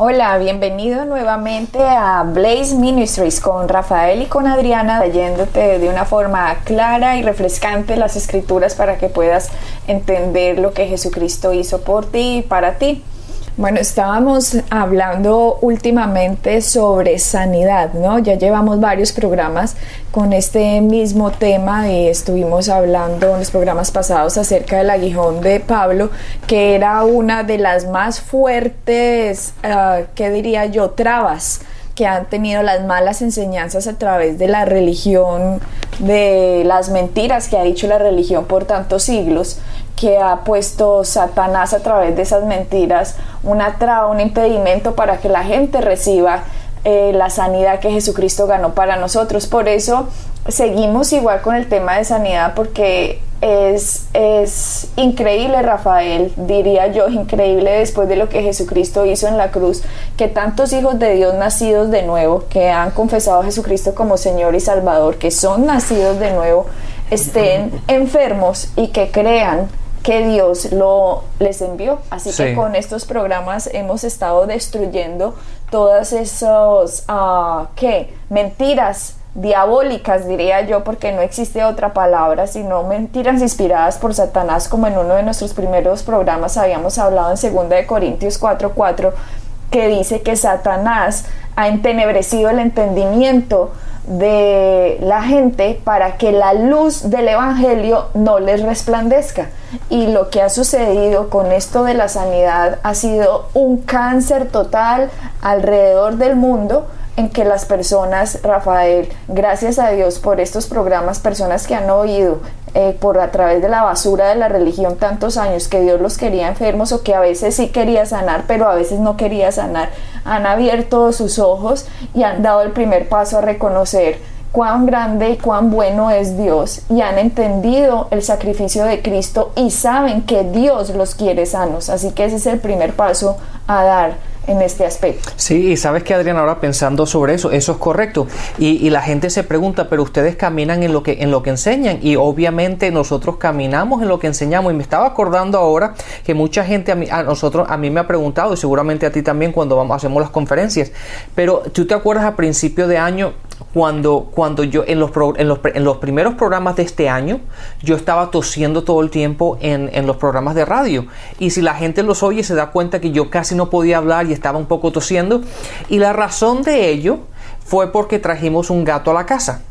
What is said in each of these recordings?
Hola, bienvenido nuevamente a Blaze Ministries con Rafael y con Adriana, leyéndote de una forma clara y refrescante las escrituras para que puedas entender lo que Jesucristo hizo por ti y para ti. Bueno, estábamos hablando últimamente sobre sanidad, ¿no? Ya llevamos varios programas con este mismo tema y estuvimos hablando en los programas pasados acerca del aguijón de Pablo, que era una de las más fuertes, uh, ¿qué diría yo?, trabas que han tenido las malas enseñanzas a través de la religión, de las mentiras que ha dicho la religión por tantos siglos que ha puesto Satanás a través de esas mentiras una traba, un impedimento para que la gente reciba eh, la sanidad que Jesucristo ganó para nosotros. Por eso seguimos igual con el tema de sanidad porque es, es increíble, Rafael, diría yo, increíble después de lo que Jesucristo hizo en la cruz, que tantos hijos de Dios nacidos de nuevo, que han confesado a Jesucristo como Señor y Salvador, que son nacidos de nuevo, estén enfermos y que crean que Dios lo les envió. Así que con estos programas hemos estado destruyendo todas esos uh, ¿qué? mentiras diabólicas, diría yo, porque no existe otra palabra, sino mentiras inspiradas por Satanás, como en uno de nuestros primeros programas habíamos hablado en 2 de Corintios 4:4, que dice que Satanás ha entenebrecido el entendimiento de la gente para que la luz del Evangelio no les resplandezca. Y lo que ha sucedido con esto de la sanidad ha sido un cáncer total alrededor del mundo en que las personas, Rafael, gracias a Dios por estos programas, personas que han oído eh, por a través de la basura de la religión tantos años que Dios los quería enfermos o que a veces sí quería sanar, pero a veces no quería sanar, han abierto sus ojos y han dado el primer paso a reconocer cuán grande y cuán bueno es Dios y han entendido el sacrificio de Cristo y saben que Dios los quiere sanos. Así que ese es el primer paso a dar en este aspecto. Sí, y sabes que Adriana, ahora pensando sobre eso, eso es correcto. Y, la gente se pregunta, pero ustedes caminan en lo que en lo que enseñan y obviamente nosotros caminamos en lo que enseñamos. Y me estaba acordando ahora que mucha gente a, mí, a nosotros a mí me ha preguntado y seguramente a ti también cuando vamos hacemos las conferencias. Pero tú te acuerdas a principio de año cuando, cuando yo en los, en, los, en los, primeros programas de este año, yo estaba tosiendo todo el tiempo en, en, los programas de radio. Y si la gente los oye, se da cuenta que yo casi no podía hablar y estaba un poco tosiendo. Y la razón de ello fue porque trajimos un gato a la casa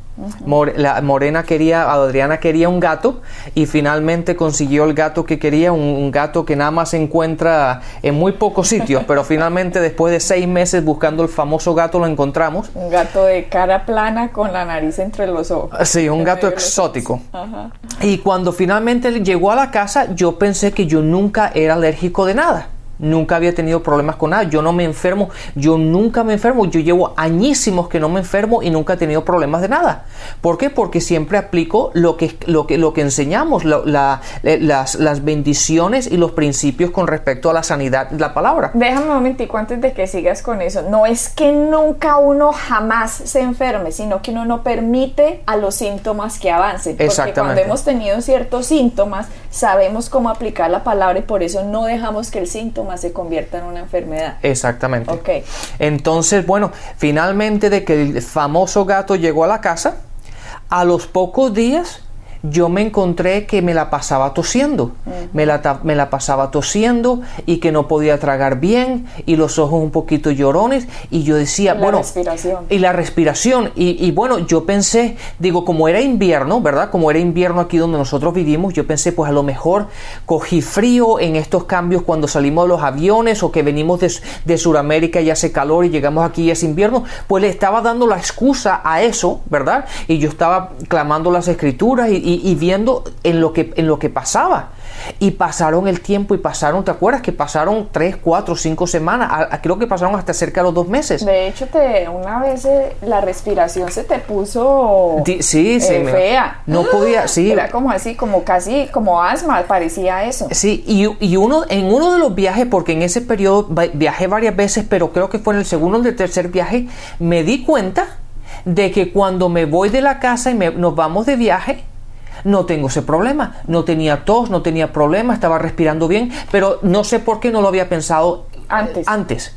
la Morena quería, Adriana quería un gato y finalmente consiguió el gato que quería, un, gato que nada más se encuentra en muy pocos sitios, pero finalmente después de seis meses buscando el famoso gato lo encontramos. Un gato de cara plana con la nariz entre los ojos. Sí, un gato exótico. Y cuando finalmente llegó a la casa, yo pensé que yo nunca era alérgico de nada. Nunca había tenido problemas con nada. Yo no me enfermo. Yo nunca me enfermo. Yo llevo añísimos que no me enfermo y nunca he tenido problemas de nada. ¿Por qué? Porque siempre aplico lo que, lo que, lo que enseñamos, la, eh, las, las, bendiciones y los principios con respecto a la sanidad de la palabra. Déjame un momentico antes de que sigas con eso. No es que nunca uno jamás se enferme, sino que uno no permite a los síntomas que avancen. Porque cuando hemos tenido ciertos síntomas, sabemos cómo aplicar la palabra y por eso no dejamos que el síntoma se convierta en una enfermedad. Exactamente. Ok. Entonces, bueno, finalmente de que el famoso gato llegó a la casa, a los pocos días yo me encontré que me la pasaba tosiendo, me, la, me la pasaba tosiendo y que no podía tragar bien y los ojos un poquito llorones y yo decía, bueno, respiración. y la respiración y, y, bueno, yo pensé, digo, como era invierno, ¿verdad? Como era invierno aquí donde nosotros vivimos, yo pensé, pues a lo mejor cogí frío en estos cambios cuando salimos de los aviones o que venimos de, de Sudamérica y hace calor y llegamos aquí y es invierno, pues le estaba dando la excusa a eso, ¿verdad? Y yo estaba clamando las escrituras y, y, viendo en lo, que, en lo que pasaba. Y pasaron el tiempo y pasaron, ¿te acuerdas? Que pasaron tres, cuatro, cinco semanas. creo que pasaron hasta cerca de los dos meses. De hecho, te, una vez eh, la respiración se te puso sí, sí, eh, fea. No podía, sí. Era como así, como casi, como asma, parecía eso. Sí, y, y, uno, en uno de los viajes, porque en ese periodo viajé varias veces, pero creo que fue en el segundo o el tercer viaje, me di cuenta de que cuando me voy de la casa y nos vamos de viaje, no tengo ese problema. No tenía tos, no tenía problema, estaba respirando bien, pero no sé por qué no lo había pensado antes. antes.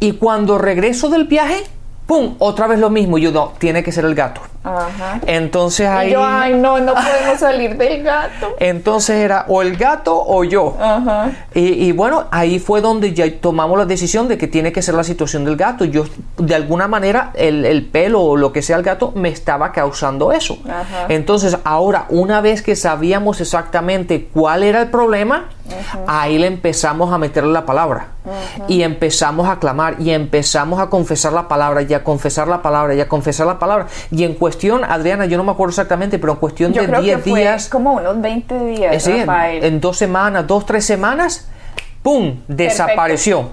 Y cuando regreso del viaje, ¡pum! Otra vez lo mismo. Yo no, tiene que ser el gato. Ajá. Entonces ahí. Y yo, ay, no, no podemos salir del gato. Entonces era o el gato o yo. Ajá. Y, bueno, ahí fue donde ya tomamos la decisión de que tiene que ser la situación del gato. Yo, de alguna manera, el, el pelo o lo que sea el gato me estaba causando eso. Ajá. Entonces, ahora, una vez que sabíamos exactamente cuál era el problema, ahí le empezamos a meterle la palabra. Y empezamos a clamar y empezamos a confesar la palabra y a confesar la palabra y a confesar la palabra. Y en cuestión, Adriana, yo no me acuerdo exactamente, pero en cuestión de 10 días. Como unos 20 días. Eh, en, dos semanas, dos, tres semanas, ¡pum! desapareció.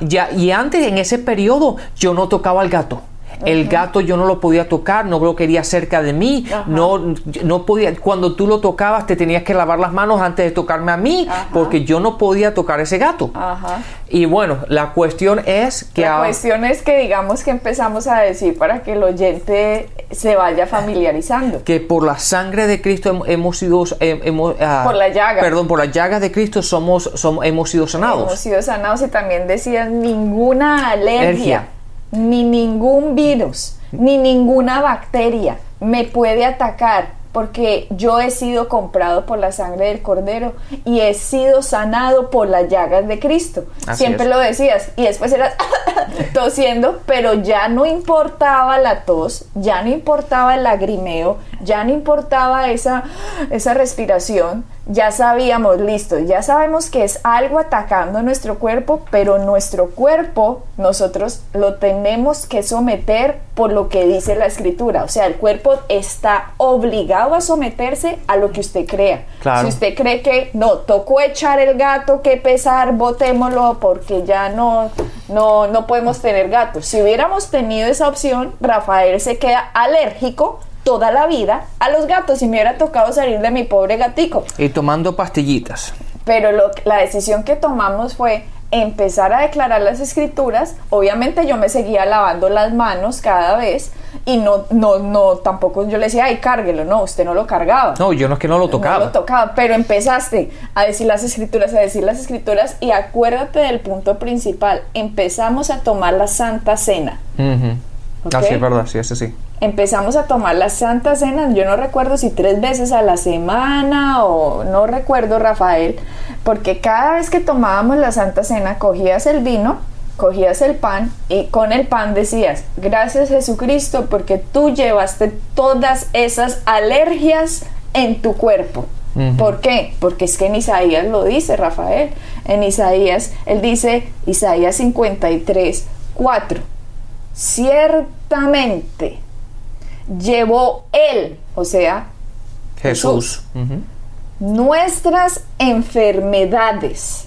Ya, y antes, en ese periodo, yo no tocaba al gato. El gato yo no lo podía tocar, no lo quería cerca de mí, no, no podía, cuando tú lo tocabas te tenías que lavar las manos antes de tocarme a mí, porque yo no podía tocar ese gato. Y bueno, la cuestión es que... La cuestión es que digamos que empezamos a decir para que el oyente se vaya familiarizando. Que por la sangre de Cristo hemos sido... Hemos, ah, por la llaga. Perdón, por la llaga de Cristo somos, somos, hemos sido sanados. Hemos sido sanados y también decían ninguna alergia ni ningún virus, ni ninguna bacteria me puede atacar porque yo he sido comprado por la sangre del cordero y he sido sanado por las llagas de Cristo. Siempre lo decías y después eras tosiendo, pero ya no importaba la tos, ya no importaba el lagrimeo, ya no importaba esa, esa respiración, ya sabíamos, listo, ya sabemos que es algo atacando nuestro cuerpo, pero nuestro cuerpo nosotros lo tenemos que someter por lo que dice la escritura. O sea, el cuerpo está obligado a someterse a lo que usted crea. Si usted cree que no, tocó echar el gato, que pesar, botémoslo porque ya no, no, no podemos tener gatos. Si hubiéramos tenido esa opción, Rafael se queda alérgico toda la vida a los gatos y me hubiera tocado salir de mi pobre gatico. Y tomando pastillitas. Pero lo, la decisión que tomamos fue empezar a declarar las escrituras. Obviamente yo me seguía lavando las manos cada vez y no, no, no, tampoco yo le decía, ay, cárguelo, no, usted no lo cargaba. No, yo no es que no lo tocaba. No lo tocaba, pero empezaste a decir las escrituras, a decir las escrituras y acuérdate del punto principal, empezamos a tomar la Santa Cena. Así es verdad, sí, ese sí empezamos a tomar la Santa Cena, yo no recuerdo si tres veces a la semana o no recuerdo Rafael, porque cada vez que tomábamos la Santa Cena cogías el vino, cogías el pan y con el pan decías, gracias Jesucristo porque tú llevaste todas esas alergias en tu cuerpo. ¿Por qué? Porque es que en Isaías lo dice Rafael. En Isaías, él dice, Isaías 53, 4. Ciertamente llevó Él, o sea, Jesús, nuestras enfermedades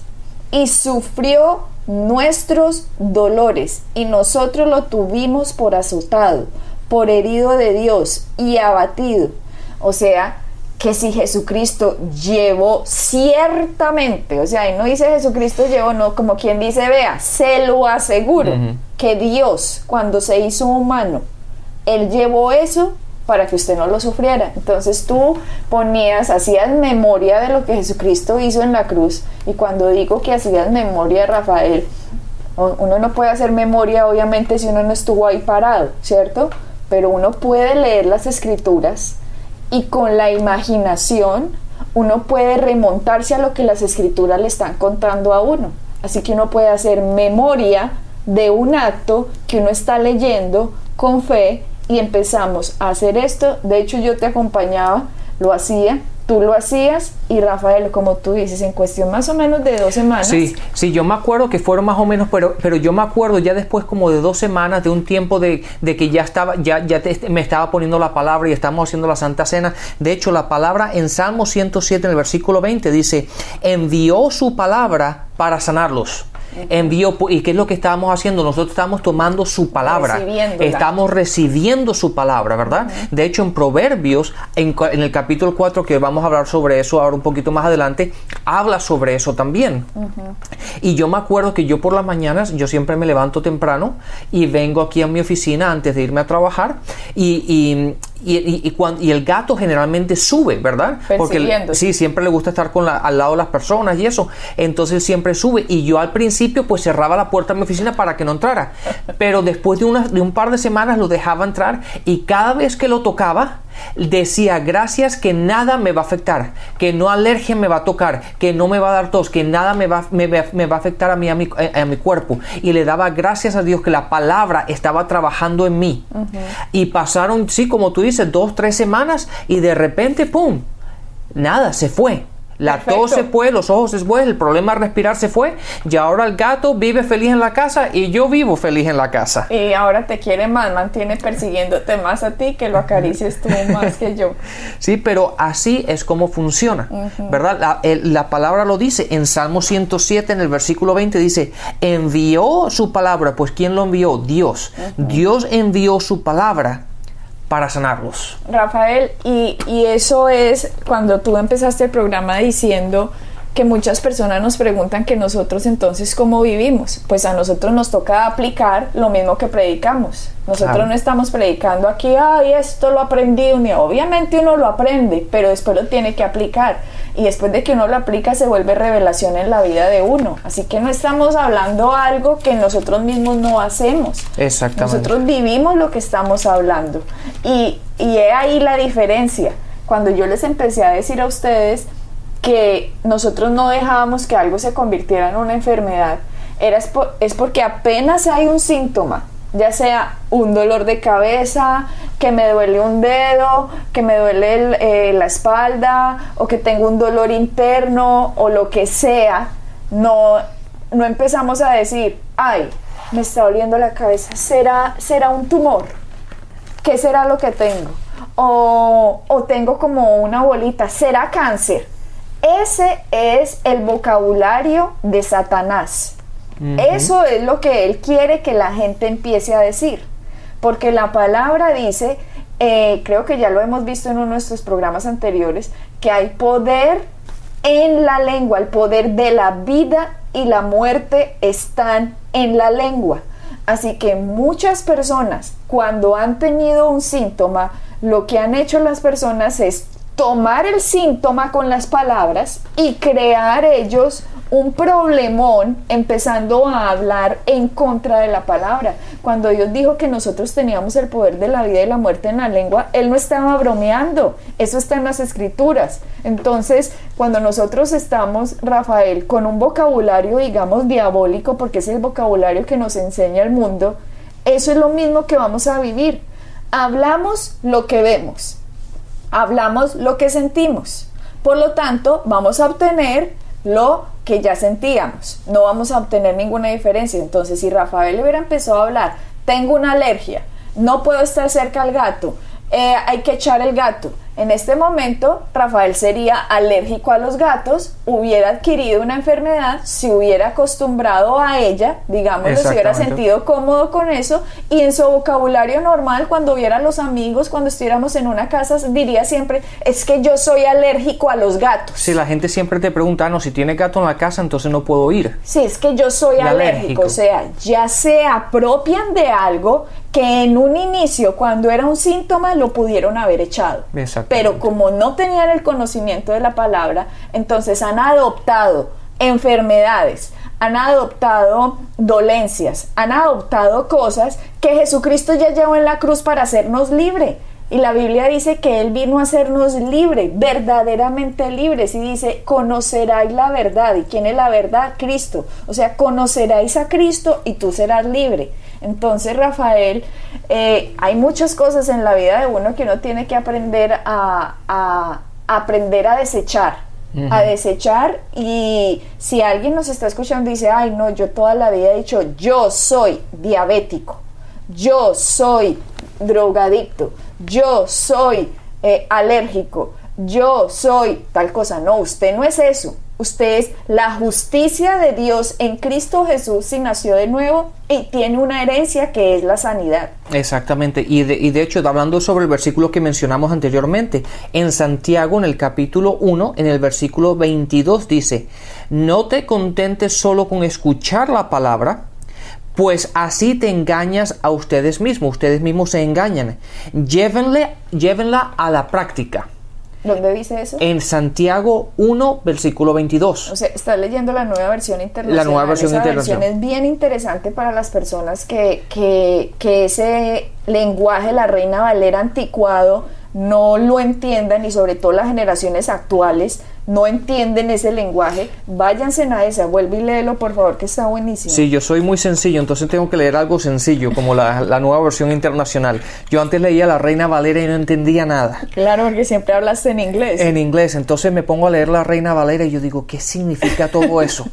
y sufrió nuestros dolores y nosotros lo tuvimos por azotado, por herido de Dios y abatido. O sea, que si Jesucristo llevó ciertamente, o sea, y no dice Jesucristo llevó, no, como quien dice, vea, se lo aseguro, que Dios cuando se hizo humano él llevó eso para que usted no lo sufriera. Entonces tú ponías, hacías memoria de lo que Jesucristo hizo en la cruz. Y cuando digo que hacías memoria, Rafael, uno no puede hacer memoria obviamente si uno no estuvo ahí parado, ¿cierto? Pero uno puede leer las escrituras y con la imaginación uno puede remontarse a lo que las escrituras le están contando a uno. Así que uno puede hacer memoria de un acto que uno está leyendo con fe y empezamos a hacer esto. De hecho, yo te acompañaba, lo hacía tú lo hacías y Rafael, como tú dices, en cuestión más o menos de dos semanas. Sí, sí, yo me acuerdo que fueron más o menos, pero, pero yo me acuerdo ya después como de dos semanas, de un tiempo de, de que ya estaba, ya, ya me estaba poniendo la palabra y estamos haciendo la Santa Cena. De hecho, la palabra en Salmo 107, en el versículo 20, dice, envió su palabra para sanarlos envió, ¿y qué es lo que estábamos haciendo? Nosotros estamos tomando su palabra, estamos recibiendo su palabra, ¿verdad? De hecho, en Proverbios, en, el capítulo 4, que vamos a hablar sobre eso ahora un poquito más adelante, habla sobre eso también. Y yo me acuerdo que yo por las mañanas, yo siempre me levanto temprano y vengo aquí a mi oficina antes de irme a trabajar y y, y, el gato generalmente sube, ¿verdad? Porque sí, siempre le gusta estar con al lado de las personas y eso. Entonces siempre sube. Y yo al principio pues cerraba la puerta de mi oficina para que no entrara. Pero después de, una, de un par de semanas lo dejaba entrar y cada vez que lo tocaba, decía gracias que nada me va a afectar, que no alergia me va a tocar, que no me va a dar tos, que nada me va, me, va a afectar a mí, a mi, a mi, cuerpo. Y le daba gracias a Dios que la palabra estaba trabajando en mí. Y pasaron, sí, como tú dices, dos, tres semanas y de repente, ¡pum! Nada, se fue. La tos se fue, los ojos se fue, el problema de respirar se fue y ahora el gato vive feliz en la casa y yo vivo feliz en la casa. Y ahora te quiere más, mantiene persiguiéndote más a ti que lo acaricies tú más que yo. Sí, pero así es como funciona, ¿verdad? La, palabra lo dice en Salmo 107, en el versículo 20 dice, envió su palabra, pues ¿quién lo envió? Dios. Dios envió su palabra para sanarlos. Rafael, y, y eso es cuando tú empezaste el programa diciendo que muchas personas nos preguntan que nosotros entonces cómo vivimos. Pues a nosotros nos toca aplicar lo mismo que predicamos. Nosotros no estamos predicando aquí, ay, esto lo aprendí. Obviamente uno lo aprende, pero después lo tiene que aplicar. Y después de que uno lo aplica se vuelve revelación en la vida de uno. Así que no estamos hablando algo que nosotros mismos no hacemos. Exactamente. Nosotros vivimos lo que estamos hablando. Y, y he ahí la diferencia. Cuando yo les empecé a decir a ustedes, que nosotros no dejábamos que algo se convirtiera en una enfermedad, era, es porque apenas hay un síntoma, ya sea un dolor de cabeza, que me duele un dedo, que me duele eh, la espalda o que tengo un dolor interno o lo que sea, no, no empezamos a decir, ay, me está doliendo la cabeza, ¿será, será un tumor? ¿Qué será lo que tengo? O, o tengo como una bolita, ¿será cáncer? Ese es el vocabulario de Satanás. Eso es lo que él quiere que la gente empiece a decir. Porque la palabra dice, eh, creo que ya lo hemos visto en uno de nuestros programas anteriores, que hay poder en la lengua, el poder de la vida y la muerte están en la lengua. Así que muchas personas, cuando han tenido un síntoma, lo que han hecho las personas es tomar el síntoma con las palabras y crear ellos un problemón empezando a hablar en contra de la palabra. Cuando Dios dijo que nosotros teníamos el poder de la vida y la muerte en la lengua, Él no estaba bromeando, eso está en las escrituras. Entonces, cuando nosotros estamos, Rafael, con un vocabulario, digamos, diabólico, porque es el vocabulario que nos enseña el mundo, eso es lo mismo que vamos a vivir. Hablamos lo que vemos hablamos lo que sentimos. Por lo tanto, vamos a obtener lo que ya sentíamos. No vamos a obtener ninguna diferencia. Entonces, si Rafael hubiera empezado a hablar, tengo una alergia, no puedo estar cerca al gato, eh, hay que echar el gato, en este momento, Rafael sería alérgico a los gatos, hubiera adquirido una enfermedad, se hubiera acostumbrado a ella, digamos, se hubiera sentido cómodo con eso, y en su vocabulario normal, cuando viera a los amigos, cuando estuviéramos en una casa, diría siempre, es que yo soy alérgico a los gatos. Si la gente siempre te pregunta, no, si tiene gato en la casa, entonces no puedo ir. Sí, es que yo soy alérgico, o sea, ya se apropian de algo que en un inicio, cuando era un síntoma, lo pudieron haber echado. Pero como no tenían el conocimiento de la palabra, entonces han adoptado enfermedades, han adoptado dolencias, han adoptado cosas que Jesucristo ya llevó en la cruz para hacernos libre. Y la Biblia dice que Él vino a hacernos libre, verdaderamente libres. Y dice, conoceráis la verdad. ¿Y quién es la verdad? Cristo. O sea, conoceráis a Cristo y tú serás libre. Entonces, Rafael, eh, hay muchas cosas en la vida de uno que uno tiene que aprender a, aprender a desechar a desechar. Y si alguien nos está escuchando y dice, ay no, yo toda la vida he dicho, yo soy diabético, yo soy drogadicto, yo soy eh, alérgico, yo soy tal cosa, no, usted no es eso, Usted es la justicia de Dios en Cristo Jesús si nació de nuevo y tiene una herencia que es la sanidad. Exactamente. Y de, y de hecho, hablando sobre el versículo que mencionamos anteriormente, en Santiago, en el capítulo 1, en el versículo 22 dice, no te contentes solo con escuchar la palabra, pues así te engañas a ustedes mismos, ustedes mismos se engañan. Llévenle, llévenla a la práctica. ¿Dónde dice eso? En Santiago 1, versículo 22. O sea, está leyendo la nueva versión internacional. La nueva versión Esa internacional. versión es bien interesante para las personas que, que, que ese lenguaje, la Reina Valera anticuado, no lo entiendan y sobre todo las generaciones actuales no entienden ese lenguaje, váyanse a esa, vuelve y léelo por favor que está buenísimo. Sí, yo soy muy sencillo, entonces tengo que leer algo sencillo, como la, la nueva versión internacional. Yo antes leía la Reina Valera y no entendía nada. Claro, porque siempre hablaste en inglés. En inglés, entonces me pongo a leer la Reina Valera y yo digo, ¿qué significa todo eso?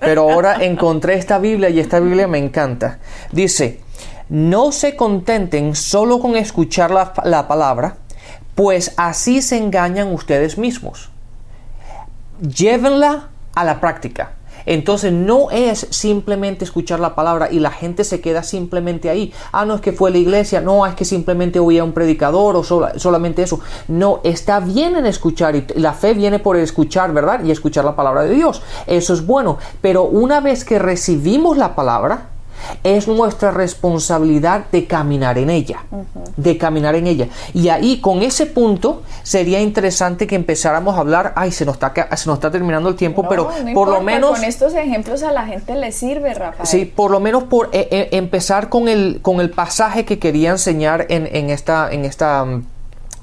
Pero ahora encontré esta Biblia y esta Biblia me encanta. Dice, no se contenten solo con escuchar la, la palabra, pues así se engañan ustedes mismos. Llévenla a la práctica. Entonces no es simplemente escuchar la palabra y la gente se queda simplemente ahí. Ah, no es que fue la iglesia, no es que simplemente oía un predicador o sola- solamente eso. No, está bien en escuchar y la fe viene por escuchar, ¿verdad? Y escuchar la palabra de Dios. Eso es bueno. Pero una vez que recibimos la palabra, es nuestra responsabilidad de caminar en ella, de caminar en ella. Y ahí, con ese punto, sería interesante que empezáramos a hablar, ay, se nos está, se nos está terminando el tiempo, No, pero no por lo menos... con estos ejemplos a la gente le sirve, Rafael. Sí, por lo menos por eh, eh, empezar con el, con el pasaje que quería enseñar en, en esta, en esta mm,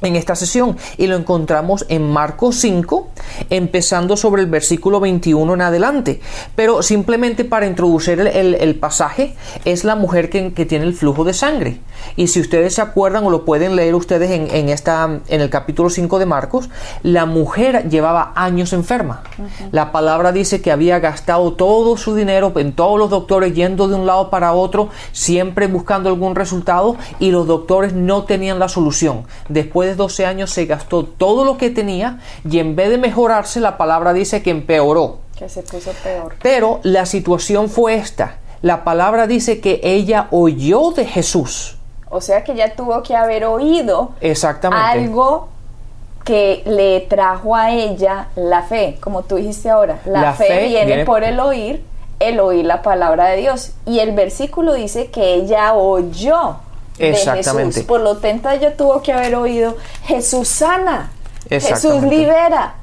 en esta sesión. Y lo encontramos en Marcos 5 empezando sobre el versículo 21 en adelante. Pero simplemente para introducir el, el- el pasaje es la mujer que, que tiene el flujo de sangre. Y si ustedes se acuerdan o lo pueden leer ustedes en, en esta, en el capítulo 5 de Marcos la mujer llevaba años enferma. La palabra dice que había gastado todo su dinero en todos los doctores yendo de un lado para otro siempre buscando algún resultado y los doctores no tenían la solución. Después de 12 años se gastó todo lo que tenía y en vez de mejorarse la palabra dice que empeoró Que se puso peor. pero la situación fue esta la palabra dice que ella oyó de Jesús O sea que ya tuvo que haber oído exactamente algo que le trajo a ella la fe, como tú dijiste ahora. La, La fe, fe viene, viene- por el oír, el oír la palabra de Dios. Y el versículo dice que ella oyó de Exactamente. Jesús. Por lo tanto, ella tuvo que haber oído Jesús sana, Jesús libera.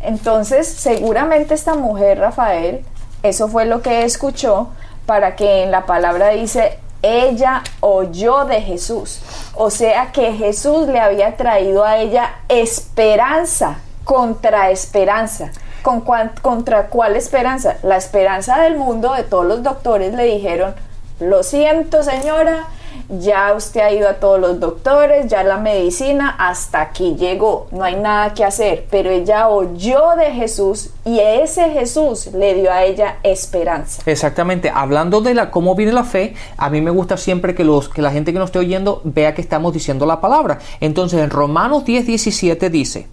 Entonces, seguramente esta mujer, Rafael, eso fue lo que escuchó para que en la palabra dice, ella oyó de Jesús. O sea que Jesús le había traído a ella esperanza contra esperanza. ¿Con cuan- ¿Contra cuál esperanza? La esperanza del mundo, de todos los doctores le dijeron, lo siento señora, ya usted ha ido a todos los doctores, ya la medicina hasta aquí llegó, no hay nada que hacer, pero ella oyó de Jesús y ese Jesús le dio a ella esperanza. Exactamente, hablando de la cómo viene la fe, a mí me gusta siempre que los que la gente que nos esté oyendo vea que estamos diciendo la palabra. Entonces, en Romanos 10, 17 dice: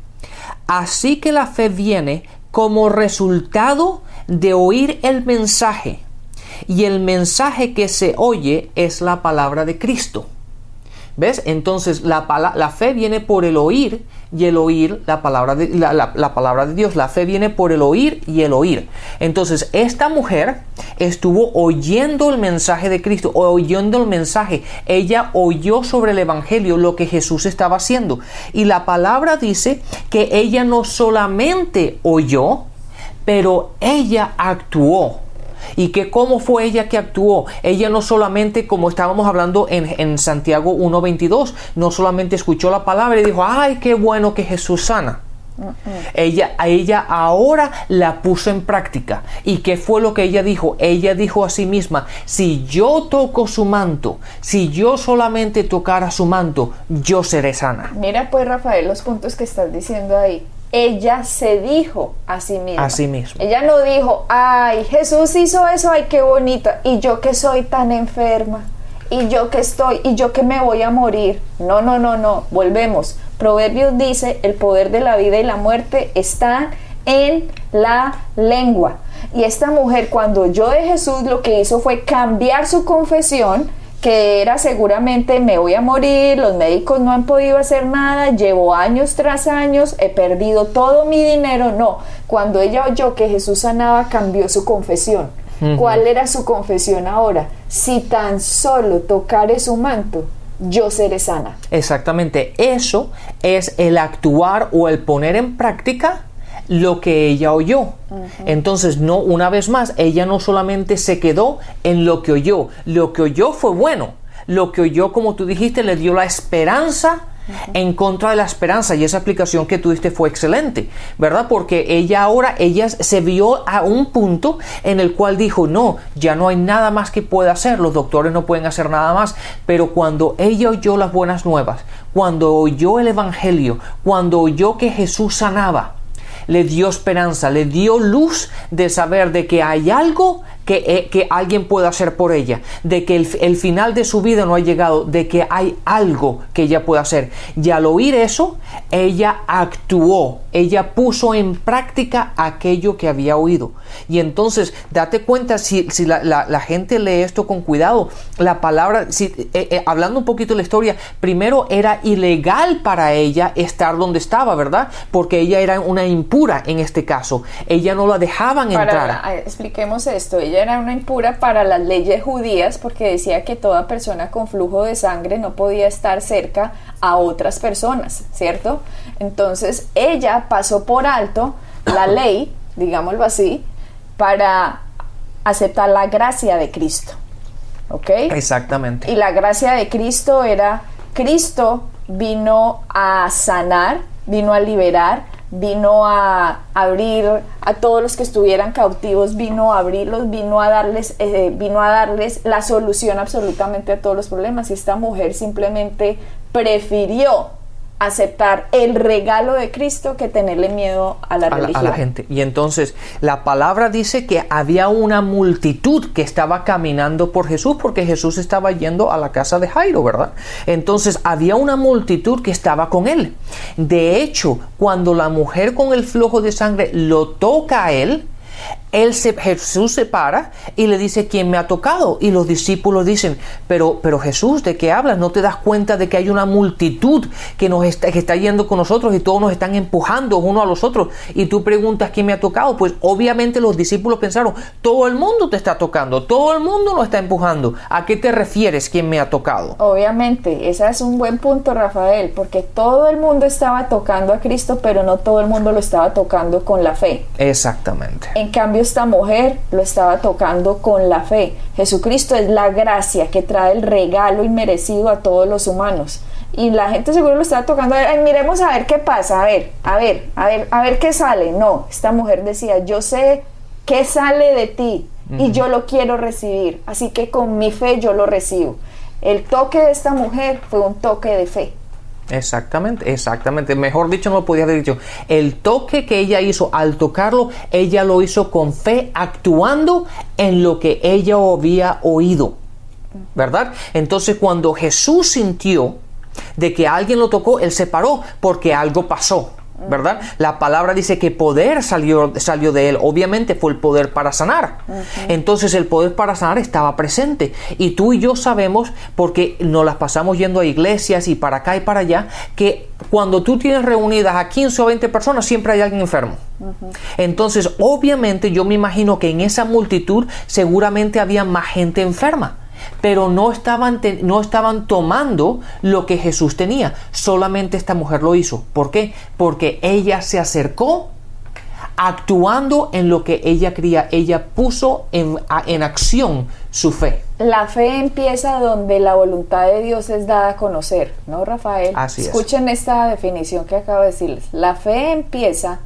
Así que la fe viene como resultado de oír el mensaje, y el mensaje que se oye es la palabra de Cristo. ¿Ves? Entonces la, fe viene por el oír y el oír la palabra, de, la, la- la palabra de Dios. La fe viene por el oír y el oír. Entonces esta mujer estuvo oyendo el mensaje de Cristo, oyendo el mensaje. Ella oyó sobre el Evangelio lo que Jesús estaba haciendo. Y la palabra dice que ella no solamente oyó, pero ella actuó. ¿Y que cómo fue ella que actuó? Ella no solamente, como estábamos hablando en, en Santiago 1.22, no solamente escuchó la palabra y dijo, ay, qué bueno que Jesús sana. Ella, a ella ahora la puso en práctica. ¿Y qué fue lo que ella dijo? Ella dijo a sí misma, si yo toco su manto, si yo solamente tocara su manto, yo seré sana. Mira pues Rafael los puntos que estás diciendo ahí. Ella se dijo a sí misma. A sí misma. Ella no dijo, ay, Jesús hizo eso, ay, qué bonita, y yo que soy tan enferma, y yo que estoy, y yo que me voy a morir. No, no, no, no, volvemos. Proverbios dice, el poder de la vida y la muerte está en la lengua. Y esta mujer cuando oyó de Jesús lo que hizo fue cambiar su confesión, que era seguramente me voy a morir, los médicos no han podido hacer nada, llevo años tras años, he perdido todo mi dinero. No, cuando ella oyó que Jesús sanaba, cambió su confesión. ¿Cuál era su confesión ahora? Si tan solo tocare su manto, yo seré sana. Exactamente, eso es el actuar o el poner en práctica lo que ella oyó. Entonces, no, una vez más, ella no solamente se quedó en lo que oyó, lo que oyó fue bueno, lo que oyó, como tú dijiste, le dio la esperanza en contra de la esperanza y esa aplicación que tú diste fue excelente, ¿verdad? Porque ella ahora, ella se vio a un punto en el cual dijo, no, ya no hay nada más que pueda hacer, los doctores no pueden hacer nada más, pero cuando ella oyó las buenas nuevas, cuando oyó el Evangelio, cuando oyó que Jesús sanaba, le dio esperanza, le dio luz de saber de que hay algo que, eh, que alguien puede hacer por ella, de que el, el, final de su vida no ha llegado, de que hay algo que ella puede hacer. Y al oír eso, ella actuó, ella puso en práctica aquello que había oído. Y entonces, date cuenta, si, si la, la, la, gente lee esto con cuidado, la palabra, si, eh, eh, hablando un poquito de la historia, primero era ilegal para ella estar donde estaba, ¿verdad? Porque ella era una impura en este caso. Ella no la dejaban para, entrar. Expliquemos esto, ella era una impura para las leyes judías porque decía que toda persona con flujo de sangre no podía estar cerca a otras personas, ¿cierto? Entonces ella pasó por alto la ley, digámoslo así, para aceptar la gracia de Cristo. ¿Ok? Exactamente. Y la gracia de Cristo era, Cristo vino a sanar, vino a liberar, vino a abrir a todos los que estuvieran cautivos, vino a abrirlos, vino a darles, eh, vino a darles la solución absolutamente a todos los problemas. Y esta mujer simplemente prefirió aceptar el regalo de Cristo que tenerle miedo a la a religión. La, a la gente. Y entonces la palabra dice que había una multitud que estaba caminando por Jesús porque Jesús estaba yendo a la casa de Jairo, ¿verdad? Entonces había una multitud que estaba con él. De hecho, cuando la mujer con el flujo de sangre lo toca a él, él se, Jesús se para y le dice quién me ha tocado y los discípulos dicen pero pero Jesús de qué hablas no te das cuenta de que hay una multitud que nos está, que está yendo con nosotros y todos nos están empujando uno a los otros y tú preguntas quién me ha tocado pues obviamente los discípulos pensaron todo el mundo te está tocando todo el mundo nos está empujando. A qué te refieres quién me ha tocado obviamente ese es un buen punto Rafael porque todo el mundo estaba tocando a Cristo pero no todo el mundo lo estaba tocando con la fe. Exactamente. En cambio esta mujer lo estaba tocando con la fe. Jesucristo es la gracia que trae el regalo inmerecido a todos los humanos. Y la gente seguro lo estaba tocando, Ay, miremos a ver qué pasa, a ver, a ver, a ver, a ver qué sale. No, esta mujer decía, yo sé qué sale de ti y yo lo quiero recibir, así que con mi fe yo lo recibo. El toque de esta mujer fue un toque de fe. Exactamente, exactamente. Mejor dicho, no lo podía haber dicho. El toque que ella hizo al tocarlo, ella lo hizo con fe, actuando en lo que ella había oído. ¿Verdad? Entonces, cuando Jesús sintió de que alguien lo tocó, él se paró porque algo pasó. ¿Verdad? La palabra dice que poder salió, salió de él. Obviamente fue el poder para sanar. Uh -huh. Entonces el poder para sanar estaba presente. Y tú y yo sabemos, porque nos las pasamos yendo a iglesias y para acá y para allá, que cuando tú tienes reunidas a 15 o 20 personas, siempre hay alguien enfermo. Uh -huh. Entonces, obviamente yo me imagino que en esa multitud seguramente había más gente enferma pero no estaban, no estaban tomando lo que Jesús tenía. Solamente esta mujer lo hizo. ¿Por qué? Porque ella se acercó actuando en lo que ella quería. Ella puso en, en acción su fe. La fe empieza donde la voluntad de Dios es dada a conocer, ¿no, Rafael? Así Escuchen es. esta definición que acabo de decirles. La fe empieza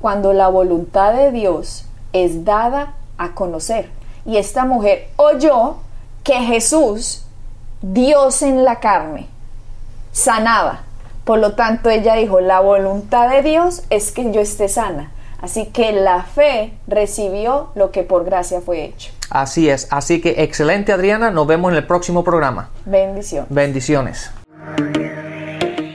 cuando la voluntad de Dios es dada a conocer. Y esta mujer oyó que Jesús, Dios en la carne, sanaba. Por lo tanto, ella dijo, la voluntad de Dios es que yo esté sana. Así que la fe recibió lo que por gracia fue hecho. Así es. Así que excelente Adriana. Nos vemos en el próximo programa. Bendición. Bendiciones.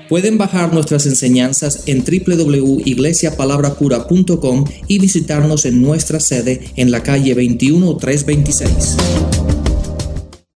Pueden bajar nuestras enseñanzas en www.iglesiapalabracura.com y visitarnos en nuestra sede en la calle 21326.